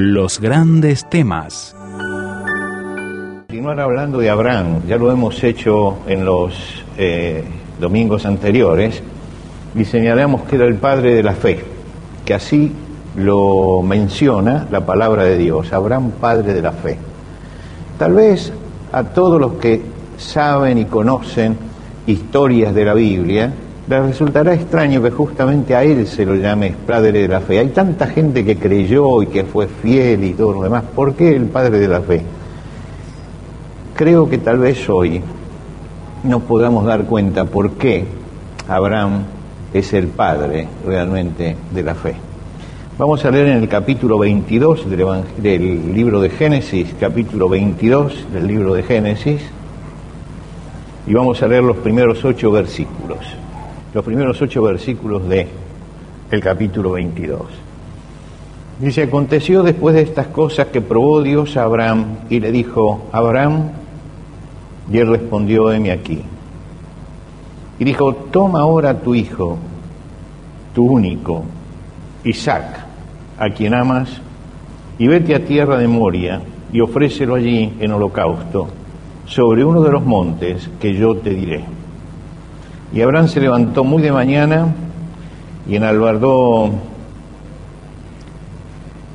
Los grandes temas. Continuar hablando de Abraham, ya lo hemos hecho en los eh, domingos anteriores, y señalamos que era el padre de la fe, que así lo menciona la palabra de Dios, Abraham padre de la fe. Tal vez a todos los que saben y conocen historias de la Biblia, les resultará extraño que justamente a él se lo llame padre de la fe. Hay tanta gente que creyó y que fue fiel y todo lo demás. ¿Por qué el padre de la fe? Creo que tal vez hoy nos podamos dar cuenta por qué Abraham es el padre realmente de la fe. Vamos a leer en el capítulo 22 del, del, libro de Génesis, capítulo 22 del libro de Génesis, y vamos a leer los primeros ocho versículos, los primeros ocho versículos de el capítulo 22. Dice, aconteció después de estas cosas que probó Dios a Abraham y le dijo, Abraham, y él respondió, heme aquí. Y dijo, toma ahora tu hijo, tu único, Isaac, a quien amas, y vete a tierra de Moria y ofrécelo allí en holocausto, sobre uno de los montes que yo te diré. Y Abraham se levantó muy de mañana y enalbardó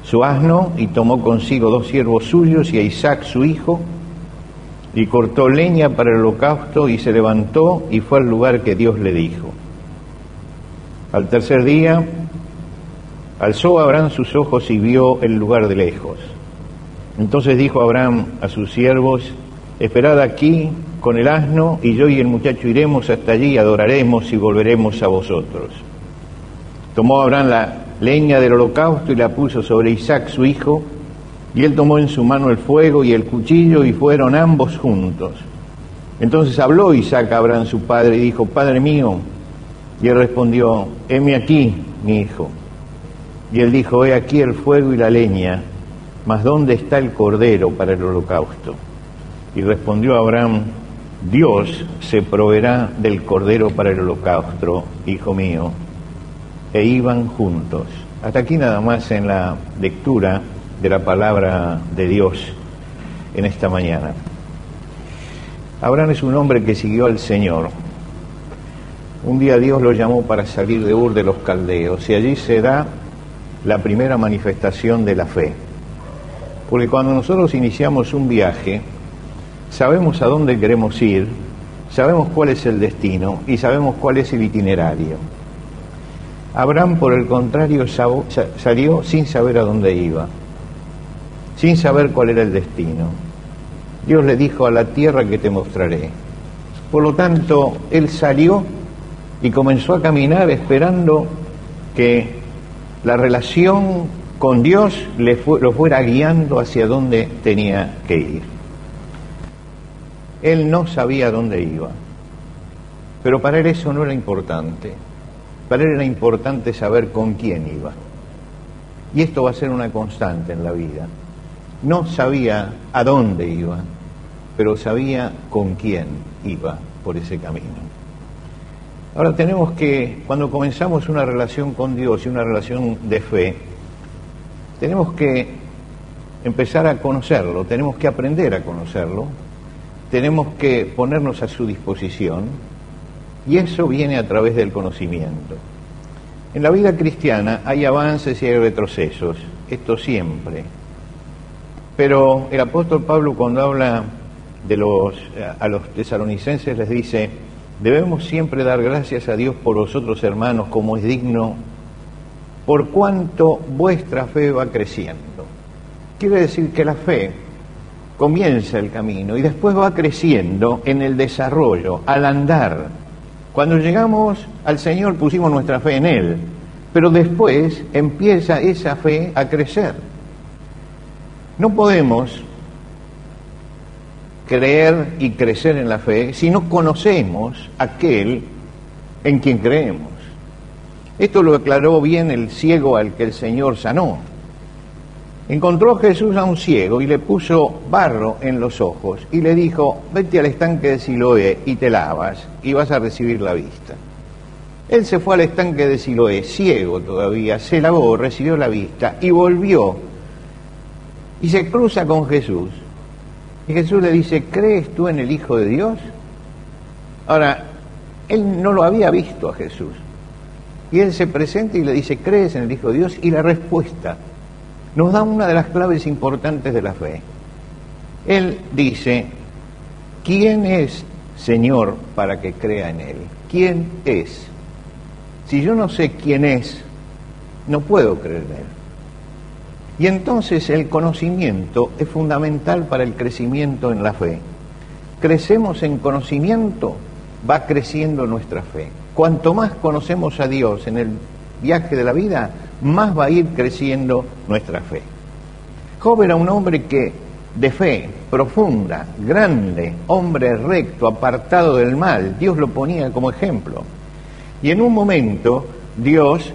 su asno y tomó consigo dos siervos suyos y a Isaac su hijo, y cortó leña para el holocausto y se levantó y fue al lugar que Dios le dijo. Al tercer día alzó Abraham sus ojos y vio el lugar de lejos. Entonces dijo Abraham a sus siervos, esperad aquí con el asno y yo y el muchacho iremos hasta allí, adoraremos y volveremos a vosotros. Tomó Abraham la leña del holocausto y la puso sobre Isaac su hijo, y él tomó en su mano el fuego y el cuchillo y fueron ambos juntos. Entonces habló Isaac a Abraham su padre y dijo, Padre mío. Y él respondió, heme aquí, mi hijo. Y él dijo, he aquí el fuego y la leña, mas ¿dónde está el cordero para el holocausto? Y respondió Abraham, Dios se proveerá del cordero para el holocausto, hijo mío. E iban juntos. Hasta aquí nada más en la lectura de la palabra de Dios en esta mañana. Abraham es un hombre que siguió al Señor. Un día Dios lo llamó para salir de Ur de los Caldeos y allí se da la primera manifestación de la fe. Porque cuando nosotros iniciamos un viaje, sabemos a dónde queremos ir, sabemos cuál es el destino y sabemos cuál es el itinerario. Abraham, por el contrario, salió sin saber a dónde iba sin saber cuál era el destino. Dios le dijo a la tierra que te mostraré. Por lo tanto, él salió y comenzó a caminar esperando que la relación con Dios lo fuera guiando hacia donde tenía que ir. Él no sabía dónde iba, pero para él eso no era importante. Para él era importante saber con quién iba. Y esto va a ser una constante en la vida no sabía a dónde iba, pero sabía con quién iba por ese camino. Ahora tenemos que, cuando comenzamos una relación con Dios y una relación de fe, tenemos que empezar a conocerlo, tenemos que aprender a conocerlo, tenemos que ponernos a su disposición y eso viene a través del conocimiento. En la vida cristiana hay avances y hay retrocesos, esto siempre, pero el apóstol Pablo cuando habla a los tesalonicenses les dice, debemos siempre dar gracias a Dios por vosotros hermanos como es digno, por cuanto vuestra fe va creciendo. Quiere decir que la fe comienza el camino y después va creciendo en el desarrollo, al andar. Cuando llegamos al Señor pusimos nuestra fe en Él, pero después empieza esa fe a crecer. No podemos creer y crecer en la fe si no conocemos aquel en quien creemos. Esto lo aclaró bien el ciego al que el Señor sanó. Encontró Jesús a un ciego y le puso barro en los ojos y le dijo, vete al estanque de Siloé y te lavas y vas a recibir la vista. Él se fue al estanque de Siloé, ciego todavía, se lavó, recibió la vista y volvió y se cruza con Jesús. Y Jesús le dice, ¿crees tú en el Hijo de Dios? Ahora, él no lo había visto a Jesús. Y él se presenta y le dice, ¿crees en el Hijo de Dios? Y la respuesta nos da una de las claves importantes de la fe. Él dice, ¿quién es Señor para que crea en Él? ¿Quién es? Si yo no sé quién es, no puedo creer en Él. Y entonces el conocimiento es fundamental para el crecimiento en la fe. Crecemos en conocimiento, va creciendo nuestra fe. Cuanto más conocemos a Dios en el viaje de la vida, más va a ir creciendo nuestra fe. Job era un hombre que de fe profunda, grande, hombre recto, apartado del mal, Dios lo ponía como ejemplo. Y en un momento Dios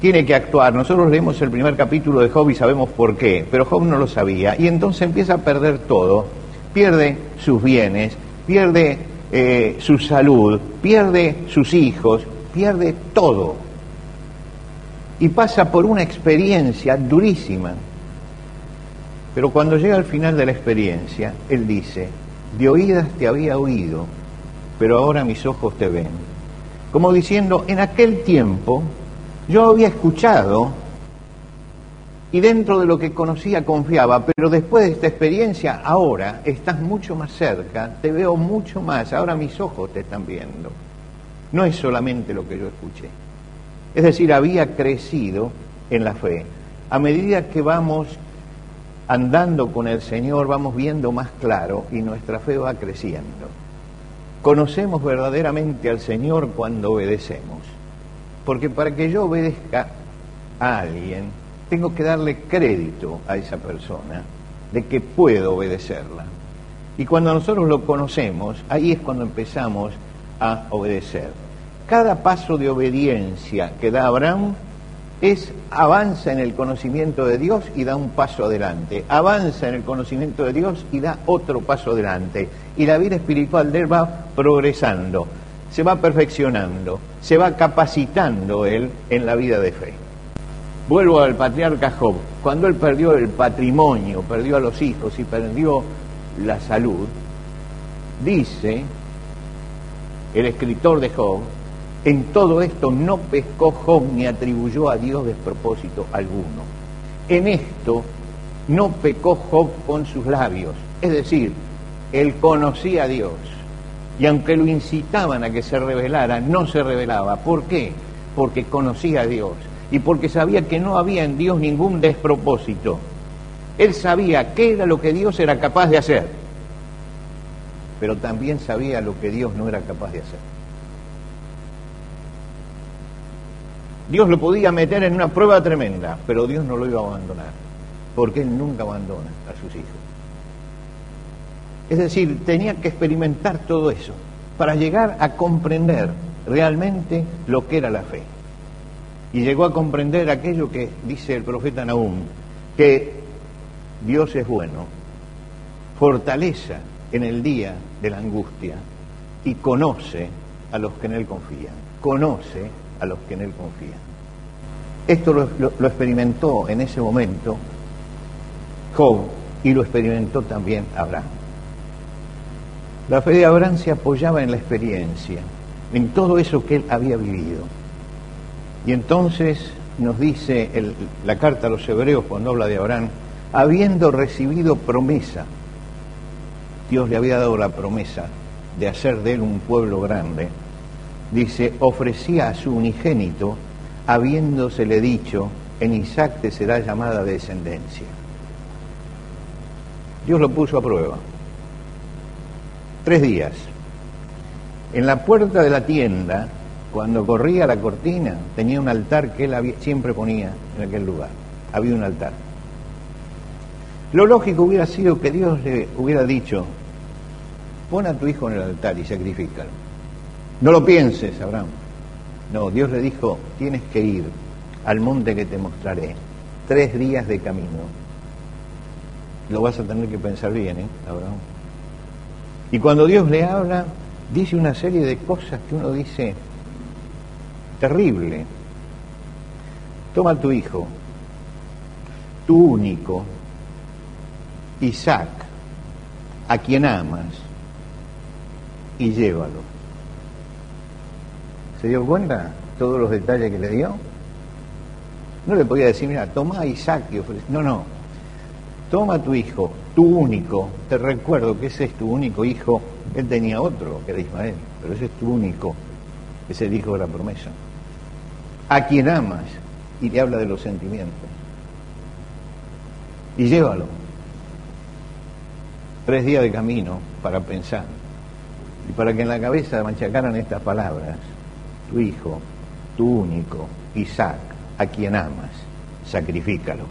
tiene que actuar. Nosotros leemos el primer capítulo de Job y sabemos por qué, pero Job no lo sabía. Y entonces empieza a perder todo, pierde sus bienes, pierde eh, su salud, pierde sus hijos, pierde todo. Y pasa por una experiencia durísima. Pero cuando llega al final de la experiencia, él dice, de oídas te había oído, pero ahora mis ojos te ven. Como diciendo, en aquel tiempo yo había escuchado y dentro de lo que conocía confiaba, pero después de esta experiencia, ahora estás mucho más cerca, te veo mucho más, ahora mis ojos te están viendo. No es solamente lo que yo escuché. Es decir, había crecido en la fe. A medida que vamos andando con el Señor, vamos viendo más claro y nuestra fe va creciendo. Conocemos verdaderamente al Señor cuando obedecemos. Porque para que yo obedezca a alguien, tengo que darle crédito a esa persona de que puedo obedecerla. Y cuando nosotros lo conocemos, ahí es cuando empezamos a obedecer. Cada paso de obediencia que da Abraham es avanza en el conocimiento de Dios y da un paso adelante, avanza en el conocimiento de Dios y da otro paso adelante. Y la vida espiritual de él va progresando se va perfeccionando, se va capacitando él en la vida de fe. Vuelvo al patriarca Job. Cuando él perdió el patrimonio, perdió a los hijos y perdió la salud, dice el escritor de Job, en todo esto no pescó Job ni atribuyó a Dios despropósito alguno. En esto no pecó Job con sus labios, es decir, él conocía a Dios y aunque lo incitaban a que se rebelara, no se rebelaba. ¿Por qué? Porque conocía a Dios y porque sabía que no había en Dios ningún despropósito. Él sabía qué era lo que Dios era capaz de hacer, pero también sabía lo que Dios no era capaz de hacer. Dios lo podía meter en una prueba tremenda, pero Dios no lo iba a abandonar, porque Él nunca abandona a sus hijos. Es decir, tenía que experimentar todo eso para llegar a comprender realmente lo que era la fe. Y llegó a comprender aquello que dice el profeta Nahum, que Dios es bueno, fortaleza en el día de la angustia y conoce a los que en Él confían, conoce a los que en Él confían. Esto lo, experimentó en ese momento Job y lo experimentó también Abraham. La fe de Abraham se apoyaba en la experiencia, en todo eso que él había vivido. Y entonces nos dice la carta a los hebreos cuando habla de Abraham, habiendo recibido promesa, Dios le había dado la promesa de hacer de él un pueblo grande, dice, ofrecía a su unigénito, habiéndosele dicho, en Isaac te será llamada descendencia. Dios lo puso a prueba tres días. En la puerta de la tienda, cuando corría la cortina, tenía un altar que él siempre ponía en aquel lugar. Había un altar. Lo lógico hubiera sido que Dios le hubiera dicho, pon a tu hijo en el altar y sacrifícalo. No lo pienses, Abraham. No, Dios le dijo, tienes que ir al monte que te mostraré, tres días de camino. Lo vas a tener que pensar bien, ¿eh, Abraham? Y cuando Dios le habla, dice una serie de cosas que uno dice, terrible. Toma a tu hijo, tu único, Isaac, a quien amas, y llévalo. ¿Se dio cuenta todos los detalles que le dio? No le podía decir, mira, toma a Isaac y ofrece. No, no. Toma a tu hijo, tu único. Te recuerdo que ese es tu único hijo. Él tenía otro, que era Ismael, pero ese es tu único. Es el hijo de la promesa. A quien amas. Y le habla de los sentimientos. Y llévalo tres días de camino para pensar y para que en la cabeza machacaran estas palabras, tu hijo, tu único, Isaac, a quien amas, sacrifícalo.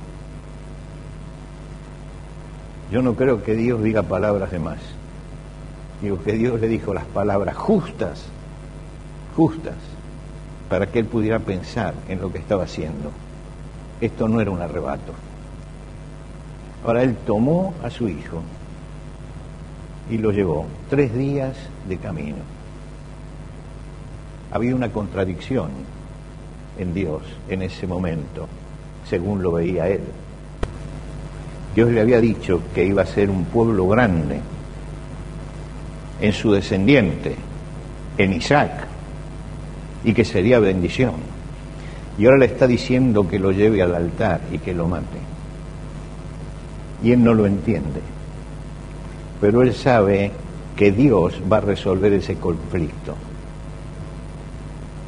Yo no creo que Dios diga palabras de más. Digo que Dios le dijo las palabras justas, justas, para que él pudiera pensar en lo que estaba haciendo. Esto no era un arrebato. Ahora él tomó a su hijo y lo llevó tres días de camino. Había una contradicción en Dios en ese momento, según lo veía él. Dios le había dicho que iba a ser un pueblo grande en su descendiente, en Isaac, y que sería bendición. Y ahora le está diciendo que lo lleve al altar y que lo mate. Y él no lo entiende pero él sabe que Dios va a resolver ese conflicto.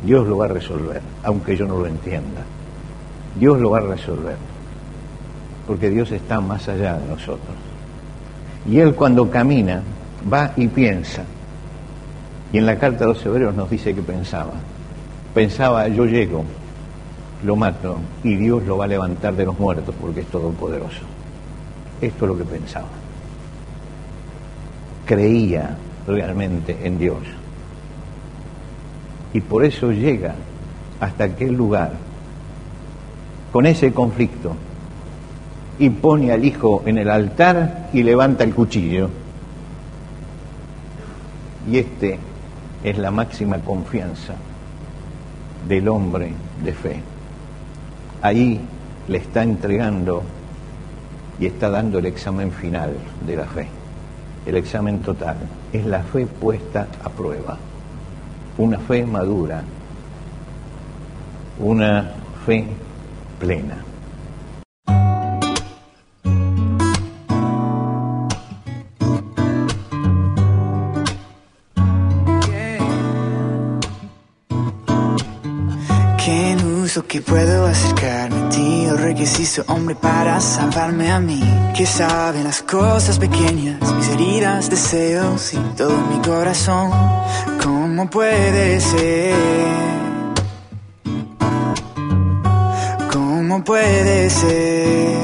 Dios lo va a resolver, aunque yo no lo entienda. Dios lo va a resolver, porque Dios está más allá de nosotros. Y él cuando camina va y piensa. Y en la carta a los hebreos nos dice que pensaba. Pensaba, yo llego, lo mato y Dios lo va a levantar de los muertos porque es todopoderoso. Esto es lo que pensaba creía realmente en Dios. Y por eso llega hasta aquel lugar con ese conflicto y pone al hijo en el altar y levanta el cuchillo. Y este es la máxima confianza del hombre de fe. Ahí le está entregando y está dando el examen final de la fe el examen total, es la fe puesta a prueba, una fe madura, una fe plena. que puedo acercarme a ti, el requisito hombre para salvarme a mí, que sabe las cosas pequeñas, mis heridas, deseos y todo mi corazón, ¿cómo puede ser? ¿Cómo puede ser?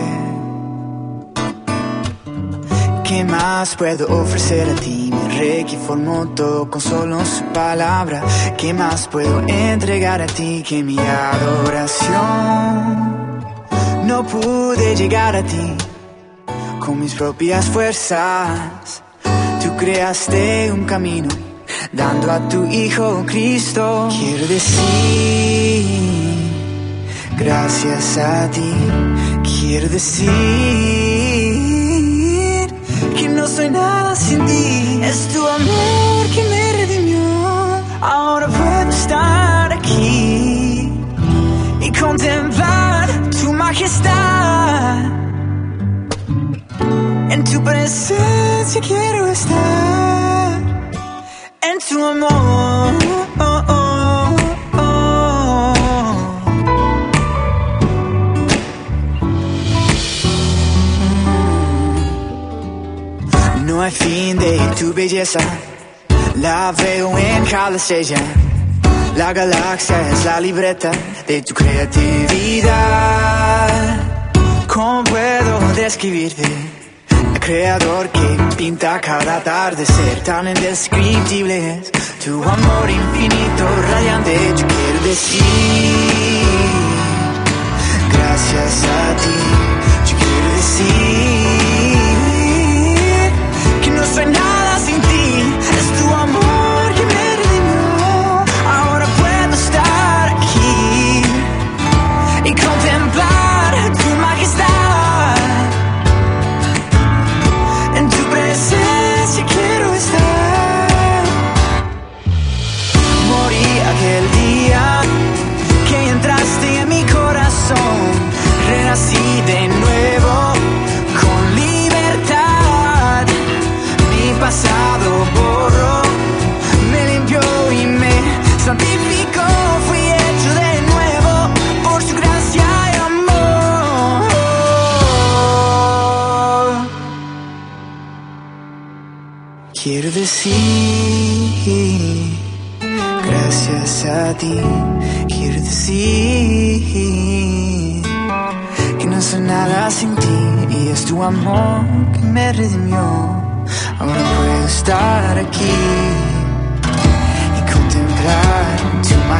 ¿Qué más puedo ofrecer a ti? Mi rey que formó todo con solo su palabra. ¿Qué más puedo entregar a ti que mi adoración? No pude llegar a ti con mis propias fuerzas. Tú creaste un camino dando a tu Hijo Cristo. Quiero decir gracias a ti. Quiero decir no soy nada sin ti. Es tu amor que me redimió. Ahora puedo estar aquí y contemplar tu majestad. En tu presencia quiero estar. En tu amor. Oh, oh. No hay fin de tu belleza, la veo en cada estrella. La galaxia es la libreta de tu creatividad. ¿Cómo puedo describirte? creador que pinta cada atardecer tan indescriptible es tu amor infinito, radiante. Yo quiero decir gracias a ti. Yo quiero decir que no soy nada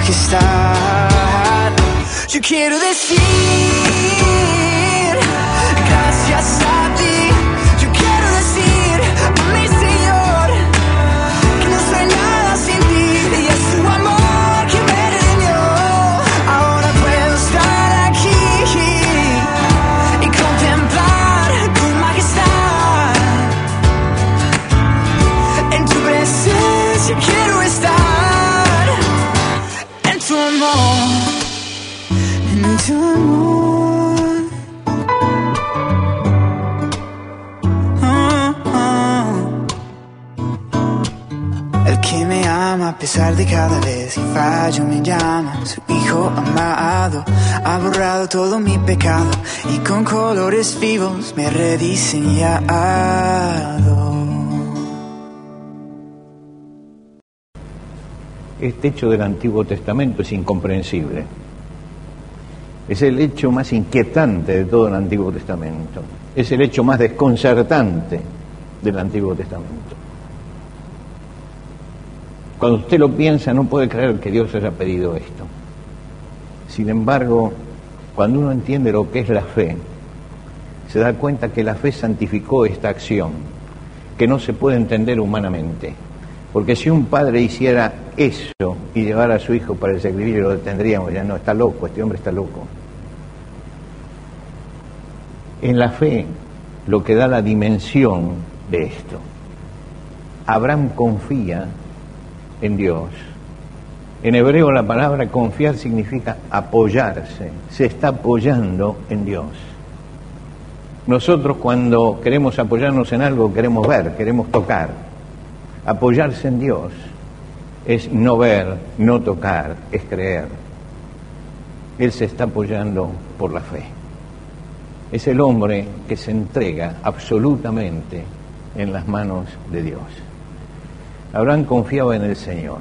majestad. Yo quiero decir ama a pesar de cada vez que fallo me llama Su hijo amado ha borrado todo mi pecado Y con colores vivos me rediseñado Este hecho del Antiguo Testamento es incomprensible. Es el hecho más inquietante de todo el Antiguo Testamento. Es el hecho más desconcertante del Antiguo Testamento. Cuando usted lo piensa no puede creer que Dios haya pedido esto. Sin embargo, cuando uno entiende lo que es la fe, se da cuenta que la fe santificó esta acción, que no se puede entender humanamente. Porque si un padre hiciera eso y llevara a su hijo para el sacrificio, lo detendríamos, ya no, está loco, este hombre está loco. En la fe, lo que da la dimensión de esto. Abraham confía en Dios. En hebreo la palabra confiar significa apoyarse, se está apoyando en Dios. Nosotros cuando queremos apoyarnos en algo queremos ver, queremos tocar. Apoyarse en Dios es no ver, no tocar, es creer. Él se está apoyando por la fe. Es el hombre que se entrega absolutamente en las manos de Dios. Abraham confiaba en el Señor.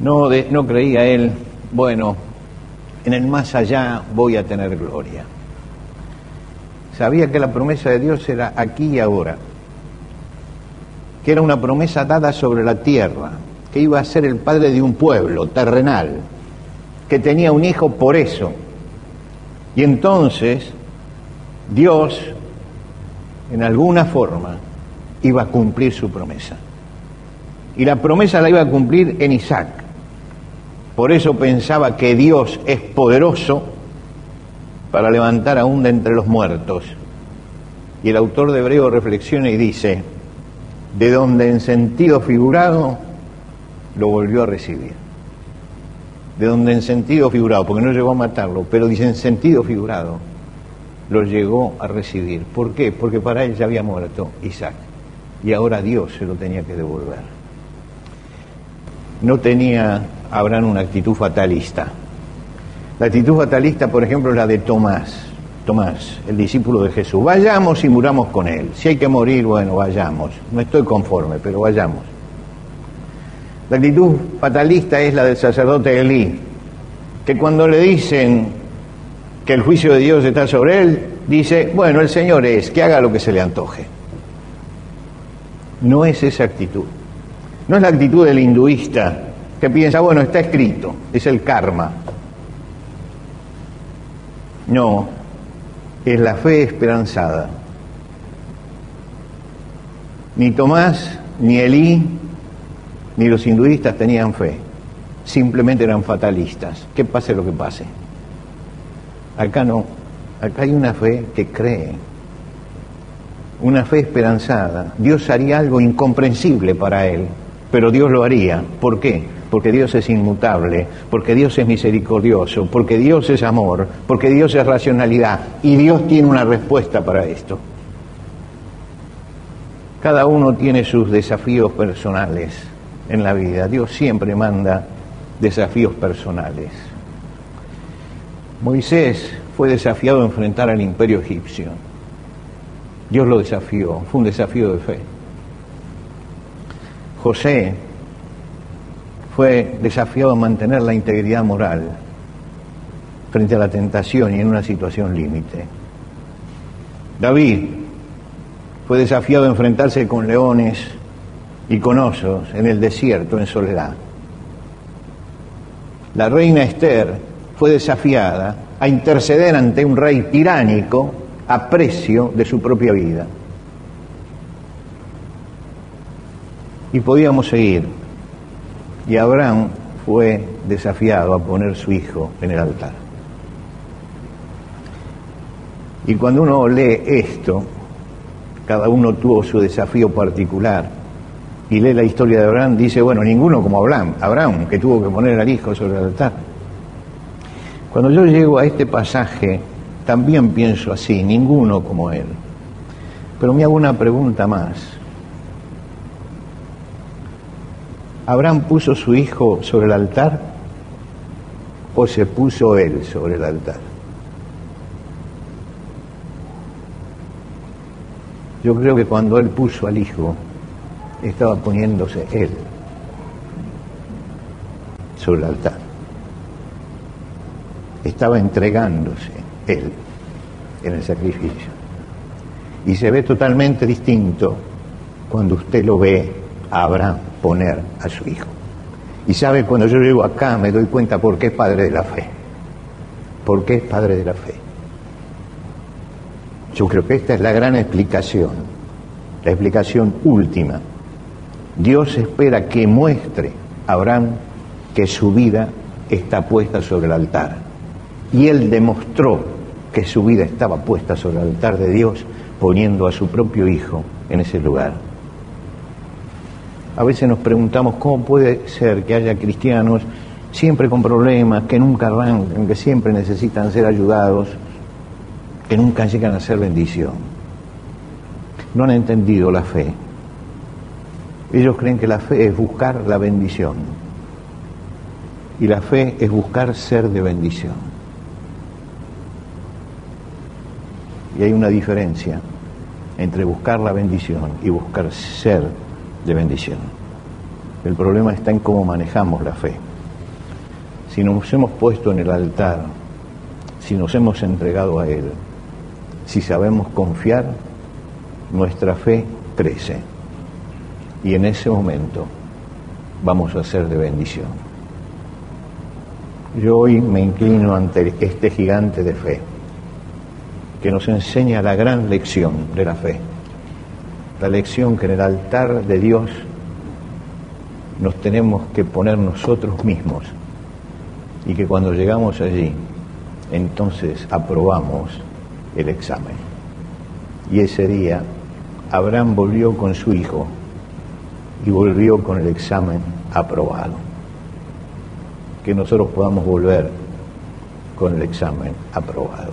No, no creía él, bueno, en el más allá voy a tener gloria. Sabía que la promesa de Dios era aquí y ahora, que era una promesa dada sobre la tierra, que iba a ser el padre de un pueblo terrenal, que tenía un hijo por eso. Y entonces Dios, en alguna forma, iba a cumplir su promesa. Y la promesa la iba a cumplir en Isaac. Por eso pensaba que Dios es poderoso para levantar aún de entre los muertos. Y el autor de Hebreo reflexiona y dice, de donde en sentido figurado lo volvió a recibir. De donde en sentido figurado, porque no llegó a matarlo, pero dice en sentido figurado, lo llegó a recibir. ¿Por qué? Porque para él ya había muerto Isaac. Y ahora Dios se lo tenía que devolver. No tenía Abraham una actitud fatalista. La actitud fatalista, por ejemplo, es la de Tomás. Tomás, el discípulo de Jesús. Vayamos y muramos con él. Si hay que morir, bueno, vayamos. No estoy conforme, pero vayamos. La actitud fatalista es la del sacerdote Elí, que cuando le dicen, que el juicio de Dios está sobre él, dice, bueno, el Señor es, que haga lo que se le antoje. No es esa actitud. No es la actitud del hinduista que piensa, bueno, está escrito, es el karma. No, es la fe esperanzada. Ni Tomás, ni Elí, ni los hinduistas tenían fe. Simplemente eran fatalistas. Que pase lo que pase. Acá no. Acá hay una fe que cree. Una fe esperanzada. Dios haría algo incomprensible para él, pero Dios lo haría. ¿Por qué? Porque Dios es inmutable, porque Dios es misericordioso, porque Dios es amor, porque Dios es racionalidad y Dios tiene una respuesta para esto. Cada uno tiene sus desafíos personales en la vida. Dios siempre manda desafíos personales. Moisés fue desafiado a enfrentar al imperio egipcio. Dios lo desafió, fue un desafío de fe. José fue desafiado a mantener la integridad moral frente a la tentación y en una situación límite. David fue desafiado a enfrentarse con leones y con osos en el desierto, en soledad. La reina Esther fue desafiada a interceder ante un rey tiránico a precio de su propia vida. Y podíamos seguir. Y Abraham fue desafiado a poner su hijo en el altar. Y cuando uno lee esto, cada uno tuvo su desafío particular, y lee la historia de Abraham, dice, bueno, ninguno como Abraham, Abraham, que tuvo que poner al hijo sobre el altar. Cuando yo llego a este pasaje, también pienso así, ninguno como él. Pero me hago una pregunta más. ¿Abraham puso su hijo sobre el altar o se puso él sobre el altar? Yo creo que cuando él puso al hijo, estaba poniéndose él sobre el altar. Estaba entregándose él en el sacrificio. Y se ve totalmente distinto cuando usted lo ve Abraham poner a su hijo. Y sabe, cuando yo llego acá me doy cuenta por qué es padre de la fe. ¿Por qué es padre de la fe? Yo creo que esta es la gran explicación, la explicación última Dios espera que muestre a Abraham que su vida está puesta sobre el altar. Y él demostró que su vida estaba puesta sobre el altar de Dios poniendo a su propio hijo en ese lugar. A veces nos preguntamos cómo puede ser que haya cristianos siempre con problemas, que nunca arrancan, que siempre necesitan ser ayudados, que nunca llegan a ser bendición. No han entendido la fe. Ellos creen que la fe es buscar la bendición. Y la fe es buscar ser de bendición. Y hay una diferencia entre buscar la bendición y buscar ser de bendición. El problema está en cómo manejamos la fe. Si nos hemos puesto en el altar, si nos hemos entregado a Él, si sabemos confiar, nuestra fe crece y en ese momento vamos a ser de bendición. Yo hoy me inclino ante este gigante de fe que nos enseña la gran lección de la fe, la lección que en el altar de Dios nos tenemos que poner nosotros mismos y que cuando llegamos allí, entonces aprobamos el examen. Y ese día Abraham volvió con su hijo y volvió con el examen aprobado. Que nosotros podamos volver con el examen aprobado.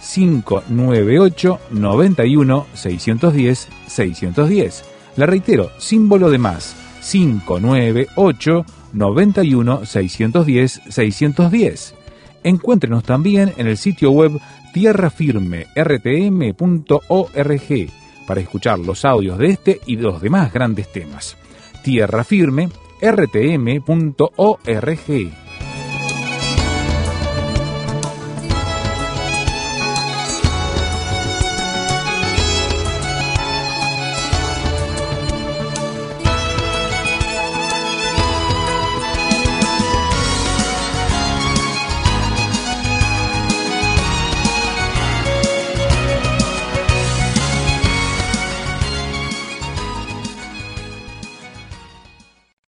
598 91 610 610. La reitero, símbolo de más. 598 91 610 610. Encuéntrenos también en el sitio web tierrafirmertm.org para escuchar los audios de este y de los demás grandes temas. Tierra Firme, rtm.org.